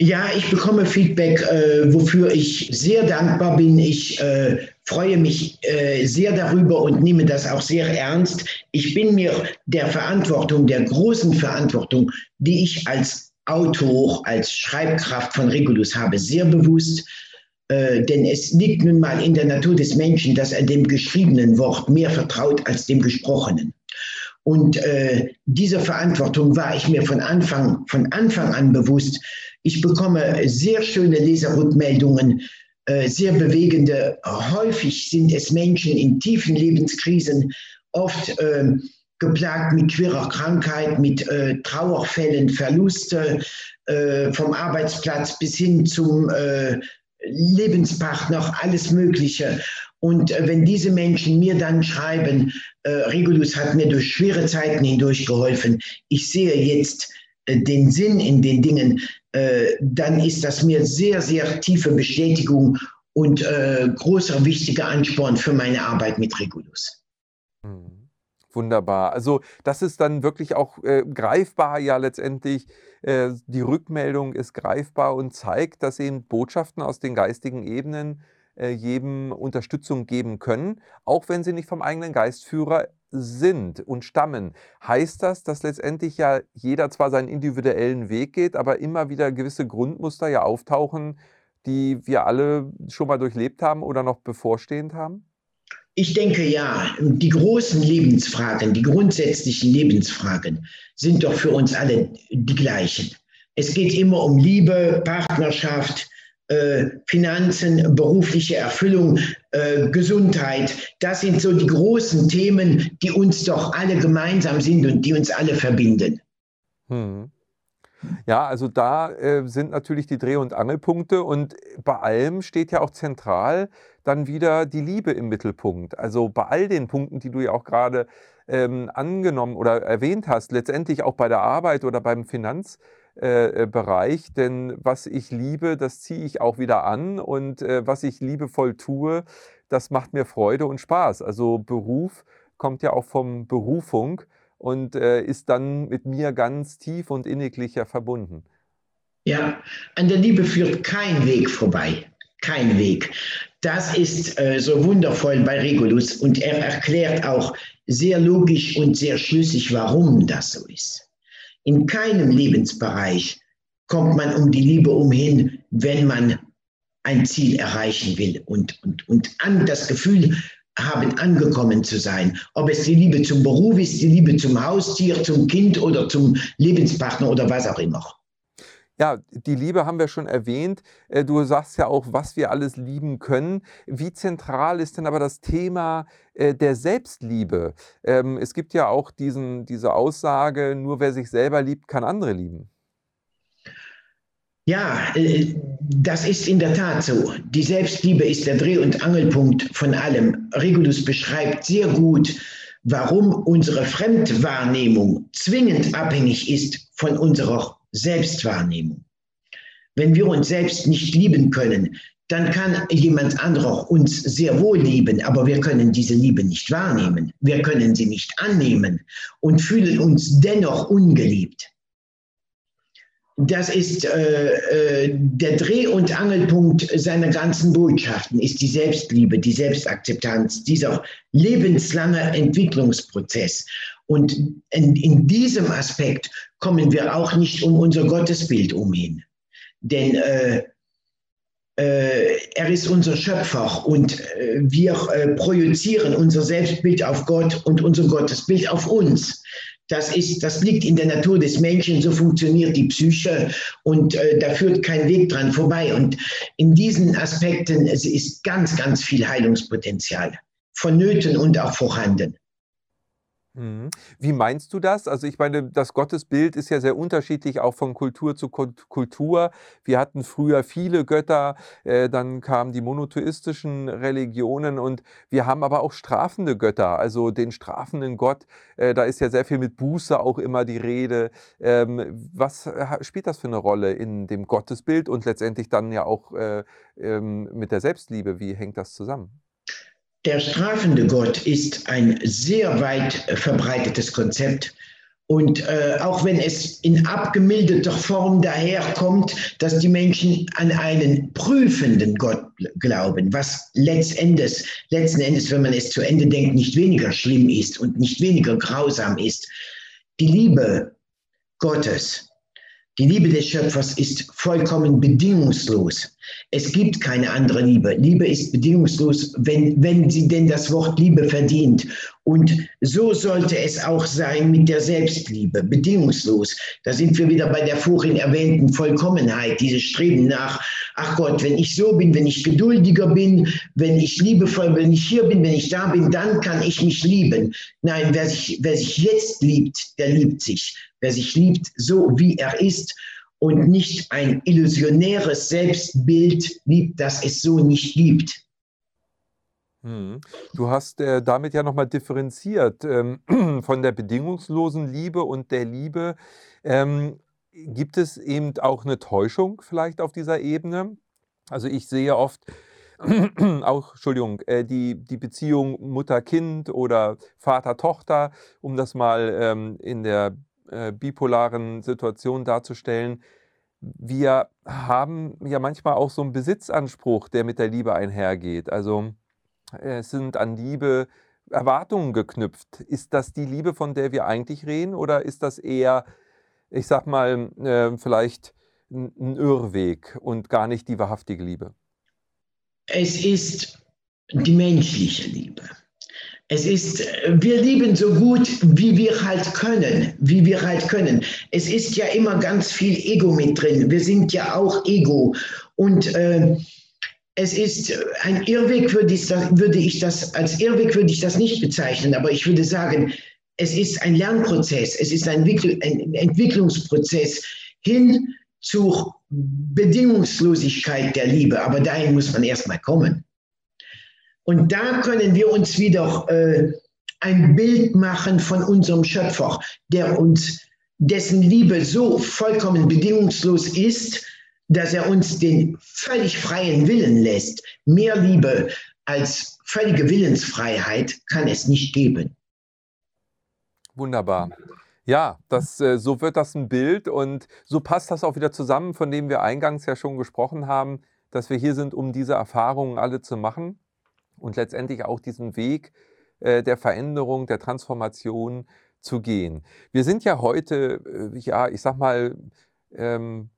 Ja, ich bekomme Feedback, äh, wofür ich sehr dankbar bin. Ich äh, freue mich äh, sehr darüber und nehme das auch sehr ernst. Ich bin mir der Verantwortung, der großen Verantwortung, die ich als Autor, als Schreibkraft von Regulus habe, sehr bewusst. Äh, denn es liegt nun mal in der Natur des Menschen, dass er dem geschriebenen Wort mehr vertraut als dem gesprochenen. Und äh, diese Verantwortung war ich mir von Anfang, von Anfang an bewusst. Ich bekomme sehr schöne Leserrückmeldungen, äh, sehr bewegende. Häufig sind es Menschen in tiefen Lebenskrisen, oft äh, geplagt mit schwerer Krankheit, mit äh, Trauerfällen, Verluste äh, vom Arbeitsplatz bis hin zum äh, Lebenspartner, alles Mögliche. Und äh, wenn diese Menschen mir dann schreiben, Regulus hat mir durch schwere Zeiten hindurch geholfen, ich sehe jetzt den Sinn in den Dingen, äh, dann ist das mir sehr, sehr tiefe Bestätigung und äh, großer wichtiger Ansporn für meine Arbeit mit Regulus. Mhm. Wunderbar. Also das ist dann wirklich auch äh, greifbar ja letztendlich. Äh, die Rückmeldung ist greifbar und zeigt, dass eben Botschaften aus den geistigen Ebenen äh, jedem Unterstützung geben können, auch wenn sie nicht vom eigenen Geistführer sind und stammen, heißt das, dass letztendlich ja jeder zwar seinen individuellen Weg geht, aber immer wieder gewisse Grundmuster ja auftauchen, die wir alle schon mal durchlebt haben oder noch bevorstehend haben? Ich denke ja, die großen Lebensfragen, die grundsätzlichen Lebensfragen sind doch für uns alle die gleichen. Es geht immer um Liebe, Partnerschaft, äh, Finanzen, berufliche Erfüllung, äh, Gesundheit. Das sind so die großen Themen, die uns doch alle gemeinsam sind und die uns alle verbinden. Hm. Ja, also da äh, sind natürlich die Dreh- und Angelpunkte und bei allem steht ja auch zentral dann wieder die Liebe im Mittelpunkt. Also bei all den Punkten, die du ja auch gerade ähm, angenommen oder erwähnt hast, letztendlich auch bei der Arbeit oder beim Finanz, äh, äh, Bereich, denn was ich liebe, das ziehe ich auch wieder an und äh, was ich liebevoll tue, das macht mir Freude und Spaß. Also Beruf kommt ja auch vom Berufung und äh, ist dann mit mir ganz tief und inniglicher verbunden. Ja, an der Liebe führt kein Weg vorbei. Kein Weg. Das ist äh, so wundervoll bei Regulus und er erklärt auch sehr logisch und sehr schlüssig, warum das so ist. In keinem Lebensbereich kommt man um die Liebe umhin, wenn man ein Ziel erreichen will und, und, und an das Gefühl haben, angekommen zu sein. Ob es die Liebe zum Beruf ist, die Liebe zum Haustier, zum Kind oder zum Lebenspartner oder was auch immer. Ja, die Liebe haben wir schon erwähnt. Äh, du sagst ja auch, was wir alles lieben können. Wie zentral ist denn aber das Thema äh, der Selbstliebe? Ähm, es gibt ja auch diesen, diese Aussage, nur wer sich selber liebt, kann andere lieben. Ja, äh, das ist in der Tat so. Die Selbstliebe ist der Dreh- und Angelpunkt von allem. Regulus beschreibt sehr gut, warum unsere Fremdwahrnehmung zwingend abhängig ist von unserer Selbstwahrnehmung. Wenn wir uns selbst nicht lieben können, dann kann jemand anderer uns sehr wohl lieben, aber wir können diese Liebe nicht wahrnehmen. Wir können sie nicht annehmen und fühlen uns dennoch ungeliebt. Das ist äh, äh, der Dreh- und Angelpunkt seiner ganzen Botschaften, ist die Selbstliebe, die Selbstakzeptanz, dieser lebenslange Entwicklungsprozess. Und in, in diesem Aspekt kommen wir auch nicht um unser Gottesbild umhin. Denn äh, äh, er ist unser Schöpfer und äh, wir äh, projizieren unser Selbstbild auf Gott und unser Gottesbild auf uns. Das, ist, das liegt in der Natur des Menschen, so funktioniert die Psyche und äh, da führt kein Weg dran vorbei. Und in diesen Aspekten es ist ganz, ganz viel Heilungspotenzial vonnöten und auch vorhanden. Mhm. Wie meinst du das? Also ich meine, das Gottesbild ist ja sehr unterschiedlich, auch von Kultur zu Kultur. Wir hatten früher viele Götter, äh, dann kamen die monotheistischen Religionen und wir haben aber auch strafende Götter, also den strafenden Gott. Äh, da ist ja sehr viel mit Buße auch immer die Rede. Ähm, was spielt das für eine Rolle in dem Gottesbild und letztendlich dann ja auch äh, ähm, mit der Selbstliebe? Wie hängt das zusammen? Der strafende Gott ist ein sehr weit verbreitetes Konzept. Und äh, auch wenn es in abgemilderter Form daherkommt, dass die Menschen an einen prüfenden Gott glauben, was letztendlich, letzten Endes, wenn man es zu Ende denkt, nicht weniger schlimm ist und nicht weniger grausam ist. Die Liebe Gottes die Liebe des Schöpfers ist vollkommen bedingungslos. Es gibt keine andere Liebe. Liebe ist bedingungslos, wenn, wenn sie denn das Wort Liebe verdient. Und so sollte es auch sein mit der Selbstliebe, bedingungslos. Da sind wir wieder bei der vorhin erwähnten Vollkommenheit, dieses Streben nach, ach Gott, wenn ich so bin, wenn ich geduldiger bin, wenn ich liebevoll, wenn ich hier bin, wenn ich da bin, dann kann ich mich lieben. Nein, wer sich, wer sich jetzt liebt, der liebt sich wer sich liebt, so wie er ist und nicht ein illusionäres Selbstbild liebt, das es so nicht gibt. Hm. Du hast äh, damit ja nochmal differenziert ähm, von der bedingungslosen Liebe und der Liebe. Ähm, gibt es eben auch eine Täuschung vielleicht auf dieser Ebene? Also ich sehe oft auch, Entschuldigung, äh, die, die Beziehung Mutter-Kind oder Vater-Tochter, um das mal ähm, in der äh, bipolaren Situation darzustellen. Wir haben ja manchmal auch so einen Besitzanspruch, der mit der Liebe einhergeht. Also es sind an Liebe Erwartungen geknüpft. Ist das die Liebe, von der wir eigentlich reden, oder ist das eher, ich sag mal, äh, vielleicht ein Irrweg und gar nicht die wahrhaftige Liebe? Es ist die menschliche Liebe. Es ist, wir lieben so gut, wie wir halt können, wie wir halt können. Es ist ja immer ganz viel Ego mit drin. Wir sind ja auch Ego. Und äh, es ist ein Irrweg, würde ich, das, würde ich das, als Irrweg würde ich das nicht bezeichnen, aber ich würde sagen, es ist ein Lernprozess, es ist ein, ein Entwicklungsprozess hin zur Bedingungslosigkeit der Liebe. Aber dahin muss man erstmal kommen. Und da können wir uns wieder äh, ein Bild machen von unserem Schöpfer, der uns, dessen Liebe so vollkommen bedingungslos ist, dass er uns den völlig freien Willen lässt. Mehr Liebe als völlige Willensfreiheit kann es nicht geben. Wunderbar. Ja, das, äh, so wird das ein Bild und so passt das auch wieder zusammen, von dem wir eingangs ja schon gesprochen haben, dass wir hier sind, um diese Erfahrungen alle zu machen und letztendlich auch diesen Weg äh, der Veränderung, der Transformation zu gehen. Wir sind ja heute, äh, ja, ich sag mal, ähm,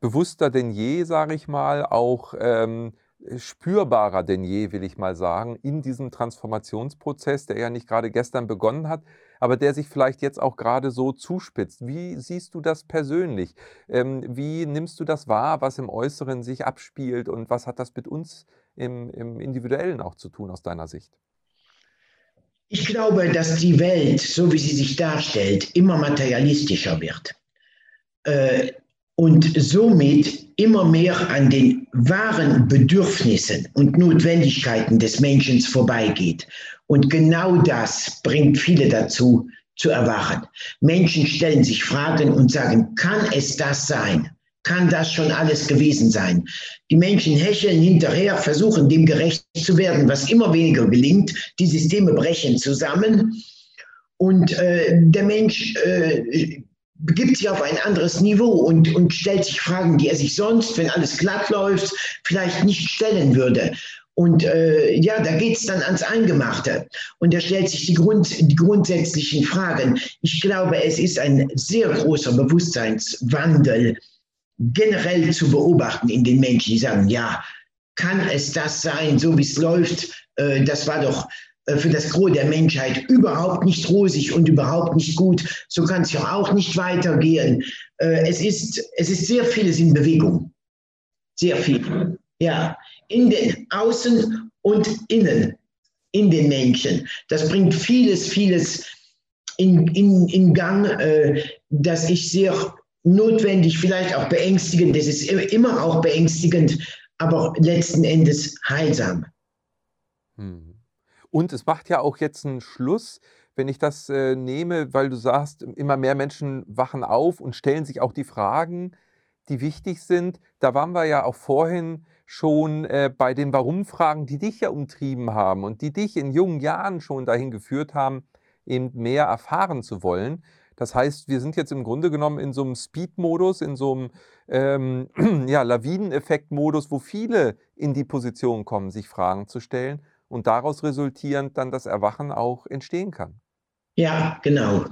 bewusster denn je, sage ich mal, auch ähm, äh, spürbarer denn je, will ich mal sagen, in diesem Transformationsprozess, der ja nicht gerade gestern begonnen hat, aber der sich vielleicht jetzt auch gerade so zuspitzt. Wie siehst du das persönlich? Ähm, wie nimmst du das wahr, was im Äußeren sich abspielt und was hat das mit uns im, im Individuellen auch zu tun aus deiner Sicht? Ich glaube, dass die Welt, so wie sie sich darstellt, immer materialistischer wird. Äh, und somit immer mehr an den wahren Bedürfnissen und Notwendigkeiten des Menschen vorbeigeht. Und genau das bringt viele dazu, zu erwachen. Menschen stellen sich Fragen und sagen, kann es das sein? Kann das schon alles gewesen sein? Die Menschen hecheln hinterher, versuchen dem gerecht zu werden, was immer weniger gelingt. Die Systeme brechen zusammen. Und äh, der Mensch äh, begibt sich auf ein anderes Niveau und, und stellt sich Fragen, die er sich sonst, wenn alles glatt läuft, vielleicht nicht stellen würde. Und äh, ja, da geht es dann ans Eingemachte. Und er stellt sich die, Grund, die grundsätzlichen Fragen. Ich glaube, es ist ein sehr großer Bewusstseinswandel generell zu beobachten in den Menschen, die sagen, ja, kann es das sein, so wie es läuft? Äh, das war doch äh, für das Gros der Menschheit überhaupt nicht rosig und überhaupt nicht gut. So kann es ja auch nicht weitergehen. Äh, es ist, es ist sehr vieles in Bewegung. Sehr viel. Ja, in den Außen und Innen, in den Menschen. Das bringt vieles, vieles in, in, in Gang, äh, das ich sehr notwendig, vielleicht auch beängstigend, das ist immer auch beängstigend, aber letzten Endes heilsam. Hm. Und es macht ja auch jetzt einen Schluss, wenn ich das äh, nehme, weil du sagst, immer mehr Menschen wachen auf und stellen sich auch die Fragen, die wichtig sind. Da waren wir ja auch vorhin schon äh, bei den Warum-Fragen, die dich ja umtrieben haben und die dich in jungen Jahren schon dahin geführt haben, eben mehr erfahren zu wollen. Das heißt, wir sind jetzt im Grunde genommen in so einem Speed-Modus, in so einem ähm, ja, Lawineneffekt-Modus, wo viele in die Position kommen, sich Fragen zu stellen und daraus resultierend dann das Erwachen auch entstehen kann. Ja, genau.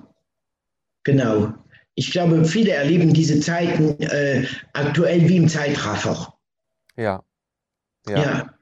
Genau. Ich glaube, viele erleben diese Zeiten äh, aktuell wie im Zeitraffer. Ja. ja. Ja.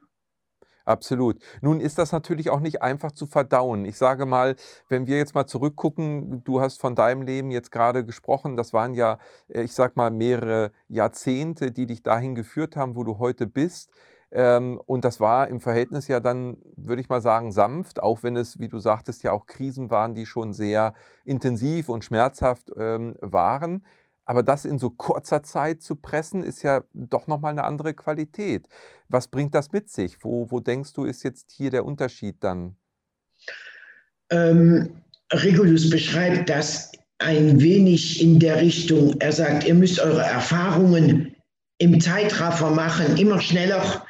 Absolut. Nun ist das natürlich auch nicht einfach zu verdauen. Ich sage mal, wenn wir jetzt mal zurückgucken, du hast von deinem Leben jetzt gerade gesprochen, das waren ja, äh, ich sag mal, mehrere Jahrzehnte, die dich dahin geführt haben, wo du heute bist. Ähm, und das war im Verhältnis ja dann, würde ich mal sagen, sanft, auch wenn es, wie du sagtest, ja auch Krisen waren, die schon sehr intensiv und schmerzhaft ähm, waren. Aber das in so kurzer Zeit zu pressen, ist ja doch nochmal eine andere Qualität. Was bringt das mit sich? Wo, wo denkst du, ist jetzt hier der Unterschied dann? Ähm, Regulus beschreibt das ein wenig in der Richtung, er sagt, ihr müsst eure Erfahrungen im Zeitraffer machen, immer schneller.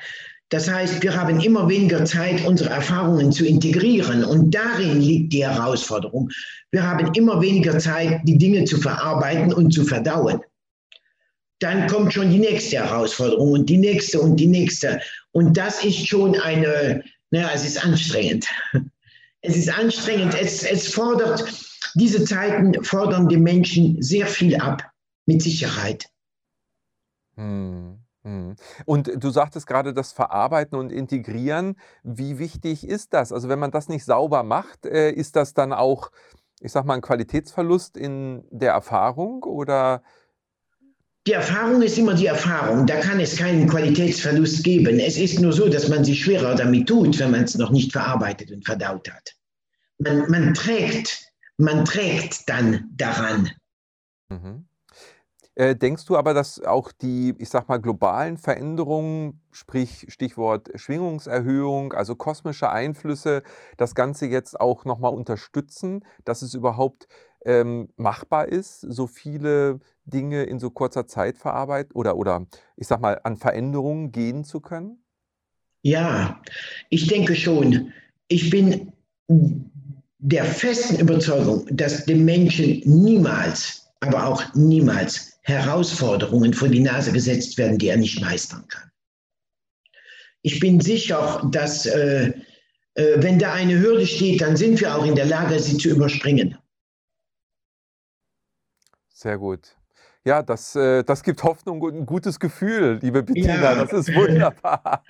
Das heißt, wir haben immer weniger Zeit, unsere Erfahrungen zu integrieren. Und darin liegt die Herausforderung. Wir haben immer weniger Zeit, die Dinge zu verarbeiten und zu verdauen. Dann kommt schon die nächste Herausforderung und die nächste und die nächste. Und das ist schon eine, naja, es ist anstrengend. Es ist anstrengend. Es, es fordert, diese Zeiten fordern die Menschen sehr viel ab, mit Sicherheit. Mhm. Und du sagtest gerade das Verarbeiten und Integrieren. Wie wichtig ist das? Also wenn man das nicht sauber macht, äh, ist das dann auch, ich sag mal, ein Qualitätsverlust in der Erfahrung oder? Die Erfahrung ist immer die Erfahrung. Da kann es keinen Qualitätsverlust geben. Es ist nur so, dass man sich schwerer damit tut, wenn man es noch nicht verarbeitet und verdaut hat. Man, man trägt, man trägt dann daran. Mhm. Äh, denkst du aber, dass auch die, ich sag mal, globalen Veränderungen, sprich Stichwort Schwingungserhöhung, also kosmische Einflüsse, das Ganze jetzt auch nochmal unterstützen, dass es überhaupt ähm, machbar ist, so viele Dinge in so kurzer Zeit verarbeiten oder, oder ich sag mal, an Veränderungen gehen zu können? Ja, ich denke schon. Ich bin der festen Überzeugung, dass dem Menschen niemals, aber auch niemals Herausforderungen vor die Nase gesetzt werden, die er nicht meistern kann. Ich bin sicher, dass äh, äh, wenn da eine Hürde steht, dann sind wir auch in der Lage, sie zu überspringen. Sehr gut. Ja, das, äh, das gibt Hoffnung und ein gutes Gefühl, liebe Bettina. Ja. Das ist wunderbar.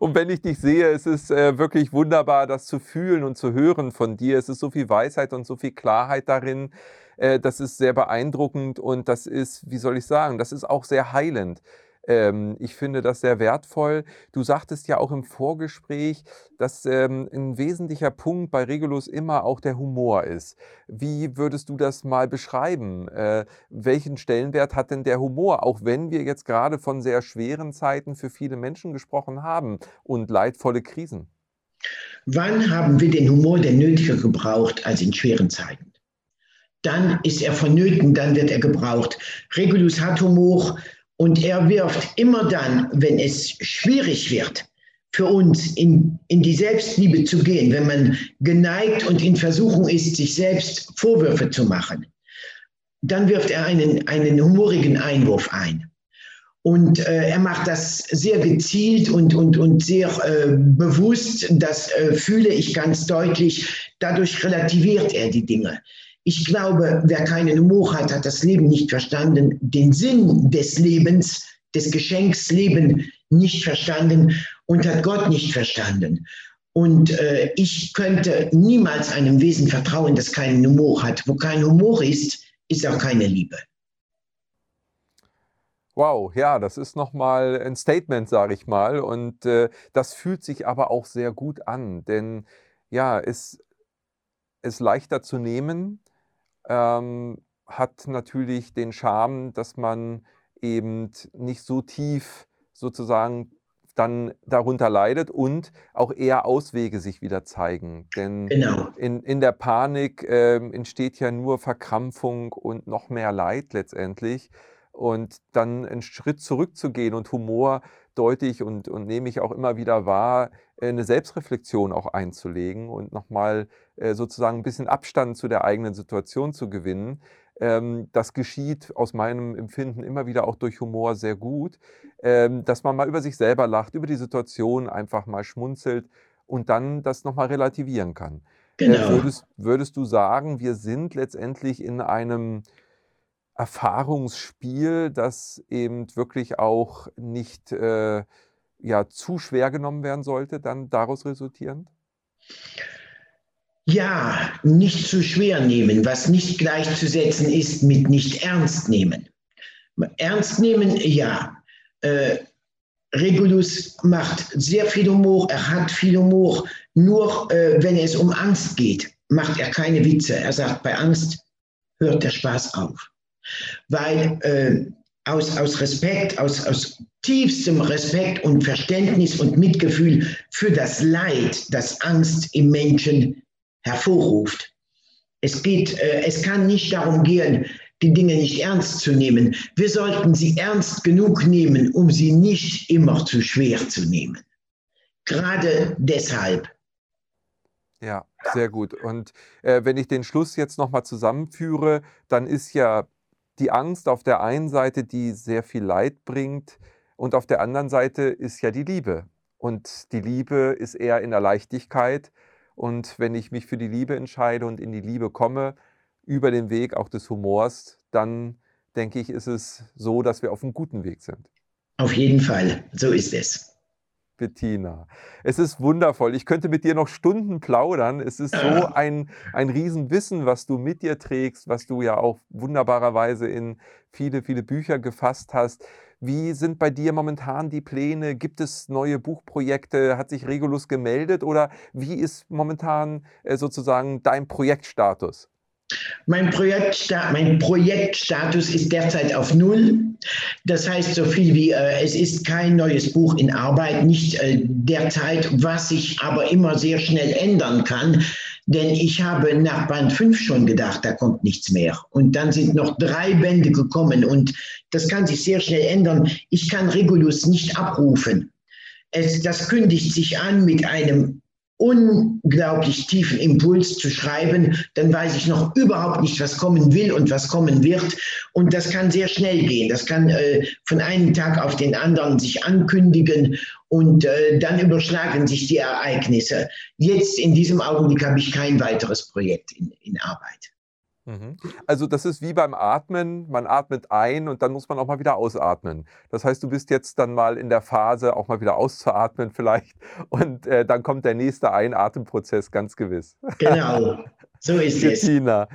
Und wenn ich dich sehe, es ist äh, wirklich wunderbar, das zu fühlen und zu hören von dir. Es ist so viel Weisheit und so viel Klarheit darin. Äh, das ist sehr beeindruckend und das ist, wie soll ich sagen, das ist auch sehr heilend. Ähm, ich finde das sehr wertvoll. Du sagtest ja auch im Vorgespräch, dass ähm, ein wesentlicher Punkt bei Regulus immer auch der Humor ist. Wie würdest du das mal beschreiben? Äh, welchen Stellenwert hat denn der Humor, auch wenn wir jetzt gerade von sehr schweren Zeiten für viele Menschen gesprochen haben und leidvolle Krisen? Wann haben wir den Humor denn nötiger gebraucht als in schweren Zeiten? Dann ist er vonnöten, dann wird er gebraucht. Regulus hat Humor und er wirft immer dann, wenn es schwierig wird, für uns in, in die Selbstliebe zu gehen, wenn man geneigt und in Versuchung ist, sich selbst Vorwürfe zu machen, dann wirft er einen, einen humorigen Einwurf ein. Und äh, er macht das sehr gezielt und, und, und sehr äh, bewusst. Das äh, fühle ich ganz deutlich. Dadurch relativiert er die Dinge. Ich glaube, wer keinen Humor hat, hat das Leben nicht verstanden, den Sinn des Lebens, des Geschenks Leben nicht verstanden und hat Gott nicht verstanden. Und äh, ich könnte niemals einem Wesen vertrauen, das keinen Humor hat. Wo kein Humor ist, ist auch keine Liebe. Wow, ja, das ist nochmal ein Statement, sage ich mal. Und äh, das fühlt sich aber auch sehr gut an, denn ja, es ist leichter zu nehmen, ähm, hat natürlich den Charme, dass man eben nicht so tief sozusagen dann darunter leidet und auch eher Auswege sich wieder zeigen. Denn genau. in, in der Panik äh, entsteht ja nur Verkrampfung und noch mehr Leid letztendlich. Und dann einen Schritt zurückzugehen und Humor deutlich und, und nehme ich auch immer wieder wahr, äh, eine Selbstreflexion auch einzulegen und nochmal äh, sozusagen ein bisschen Abstand zu der eigenen Situation zu gewinnen. Ähm, das geschieht aus meinem Empfinden immer wieder auch durch Humor sehr gut, ähm, dass man mal über sich selber lacht, über die Situation einfach mal schmunzelt und dann das nochmal relativieren kann. Äh, genau. würdest, würdest du sagen, wir sind letztendlich in einem Erfahrungsspiel, das eben wirklich auch nicht äh, ja, zu schwer genommen werden sollte, dann daraus resultierend? Ja, nicht zu schwer nehmen, was nicht gleichzusetzen ist mit nicht ernst nehmen. Ernst nehmen, ja. Äh, Regulus macht sehr viel Humor, er hat viel Humor, nur äh, wenn es um Angst geht, macht er keine Witze. Er sagt, bei Angst hört der Spaß auf weil äh, aus, aus Respekt, aus, aus tiefstem Respekt und Verständnis und Mitgefühl für das Leid, das Angst im Menschen hervorruft. Es, geht, äh, es kann nicht darum gehen, die Dinge nicht ernst zu nehmen. Wir sollten sie ernst genug nehmen, um sie nicht immer zu schwer zu nehmen. Gerade deshalb. Ja, sehr gut. Und äh, wenn ich den Schluss jetzt nochmal zusammenführe, dann ist ja die Angst auf der einen Seite, die sehr viel Leid bringt, und auf der anderen Seite ist ja die Liebe. Und die Liebe ist eher in der Leichtigkeit. Und wenn ich mich für die Liebe entscheide und in die Liebe komme, über den Weg auch des Humors, dann denke ich, ist es so, dass wir auf einem guten Weg sind. Auf jeden Fall, so ist es. Bettina. Es ist wundervoll. Ich könnte mit dir noch Stunden plaudern. Es ist so ein, ein Riesenwissen, was du mit dir trägst, was du ja auch wunderbarerweise in viele, viele Bücher gefasst hast. Wie sind bei dir momentan die Pläne? Gibt es neue Buchprojekte? Hat sich Regulus gemeldet? Oder wie ist momentan äh, sozusagen dein Projektstatus? Mein, Projekt, mein Projektstatus ist derzeit auf Null. Das heißt so viel wie, äh, es ist kein neues Buch in Arbeit, nicht äh, derzeit, was sich aber immer sehr schnell ändern kann. Denn ich habe nach Band 5 schon gedacht, da kommt nichts mehr. Und dann sind noch drei Bände gekommen und das kann sich sehr schnell ändern. Ich kann Regulus nicht abrufen. Es, das kündigt sich an mit einem unglaublich tiefen Impuls zu schreiben, dann weiß ich noch überhaupt nicht, was kommen will und was kommen wird. Und das kann sehr schnell gehen. Das kann äh, von einem Tag auf den anderen sich ankündigen und äh, dann überschlagen sich die Ereignisse. Jetzt in diesem Augenblick habe ich kein weiteres Projekt in, in Arbeit. Mhm. Also das ist wie beim Atmen, man atmet ein und dann muss man auch mal wieder ausatmen. Das heißt, du bist jetzt dann mal in der Phase, auch mal wieder auszuatmen vielleicht und äh, dann kommt der nächste Einatemprozess ganz gewiss. Genau, so ist es. Bettina,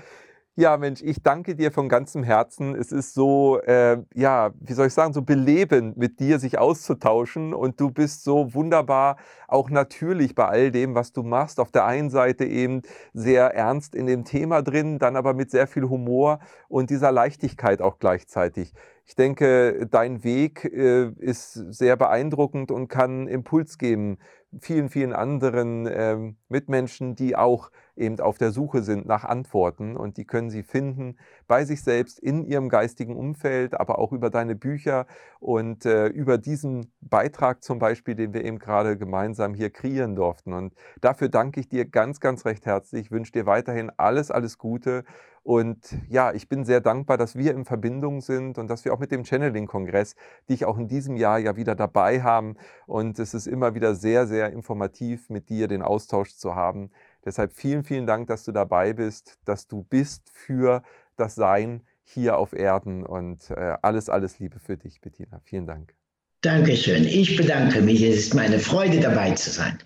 ja, Mensch, ich danke dir von ganzem Herzen. Es ist so, äh, ja, wie soll ich sagen, so belebend, mit dir sich auszutauschen. Und du bist so wunderbar, auch natürlich bei all dem, was du machst. Auf der einen Seite eben sehr ernst in dem Thema drin, dann aber mit sehr viel Humor und dieser Leichtigkeit auch gleichzeitig. Ich denke, dein Weg äh, ist sehr beeindruckend und kann Impuls geben vielen, vielen anderen äh, Mitmenschen, die auch eben auf der Suche sind nach Antworten und die können sie finden bei sich selbst in ihrem geistigen Umfeld, aber auch über deine Bücher und äh, über diesen Beitrag zum Beispiel, den wir eben gerade gemeinsam hier kreieren durften. Und dafür danke ich dir ganz, ganz recht herzlich. Ich wünsche dir weiterhin alles, alles Gute. Und ja, ich bin sehr dankbar, dass wir in Verbindung sind und dass wir auch mit dem Channeling-Kongress dich auch in diesem Jahr ja wieder dabei haben. Und es ist immer wieder sehr, sehr informativ, mit dir den Austausch zu haben. Deshalb vielen, vielen Dank, dass du dabei bist, dass du bist für das Sein hier auf Erden und äh, alles, alles Liebe für dich, Bettina. Vielen Dank. Dankeschön. Ich bedanke mich. Es ist meine Freude, dabei zu sein.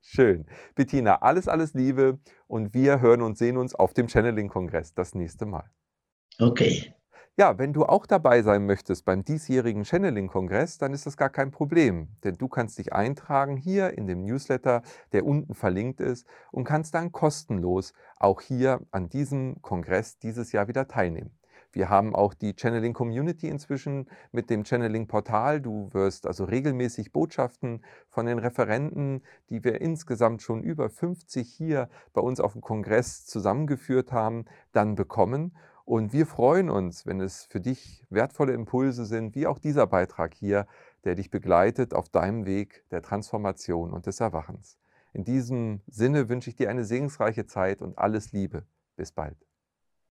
Schön. Bettina, alles, alles Liebe und wir hören und sehen uns auf dem Channeling-Kongress das nächste Mal. Okay. Ja, wenn du auch dabei sein möchtest beim diesjährigen Channeling-Kongress, dann ist das gar kein Problem, denn du kannst dich eintragen hier in dem Newsletter, der unten verlinkt ist, und kannst dann kostenlos auch hier an diesem Kongress dieses Jahr wieder teilnehmen. Wir haben auch die Channeling Community inzwischen mit dem Channeling Portal. Du wirst also regelmäßig Botschaften von den Referenten, die wir insgesamt schon über 50 hier bei uns auf dem Kongress zusammengeführt haben, dann bekommen. Und wir freuen uns, wenn es für dich wertvolle Impulse sind, wie auch dieser Beitrag hier, der dich begleitet auf deinem Weg der Transformation und des Erwachens. In diesem Sinne wünsche ich dir eine segensreiche Zeit und alles Liebe. Bis bald.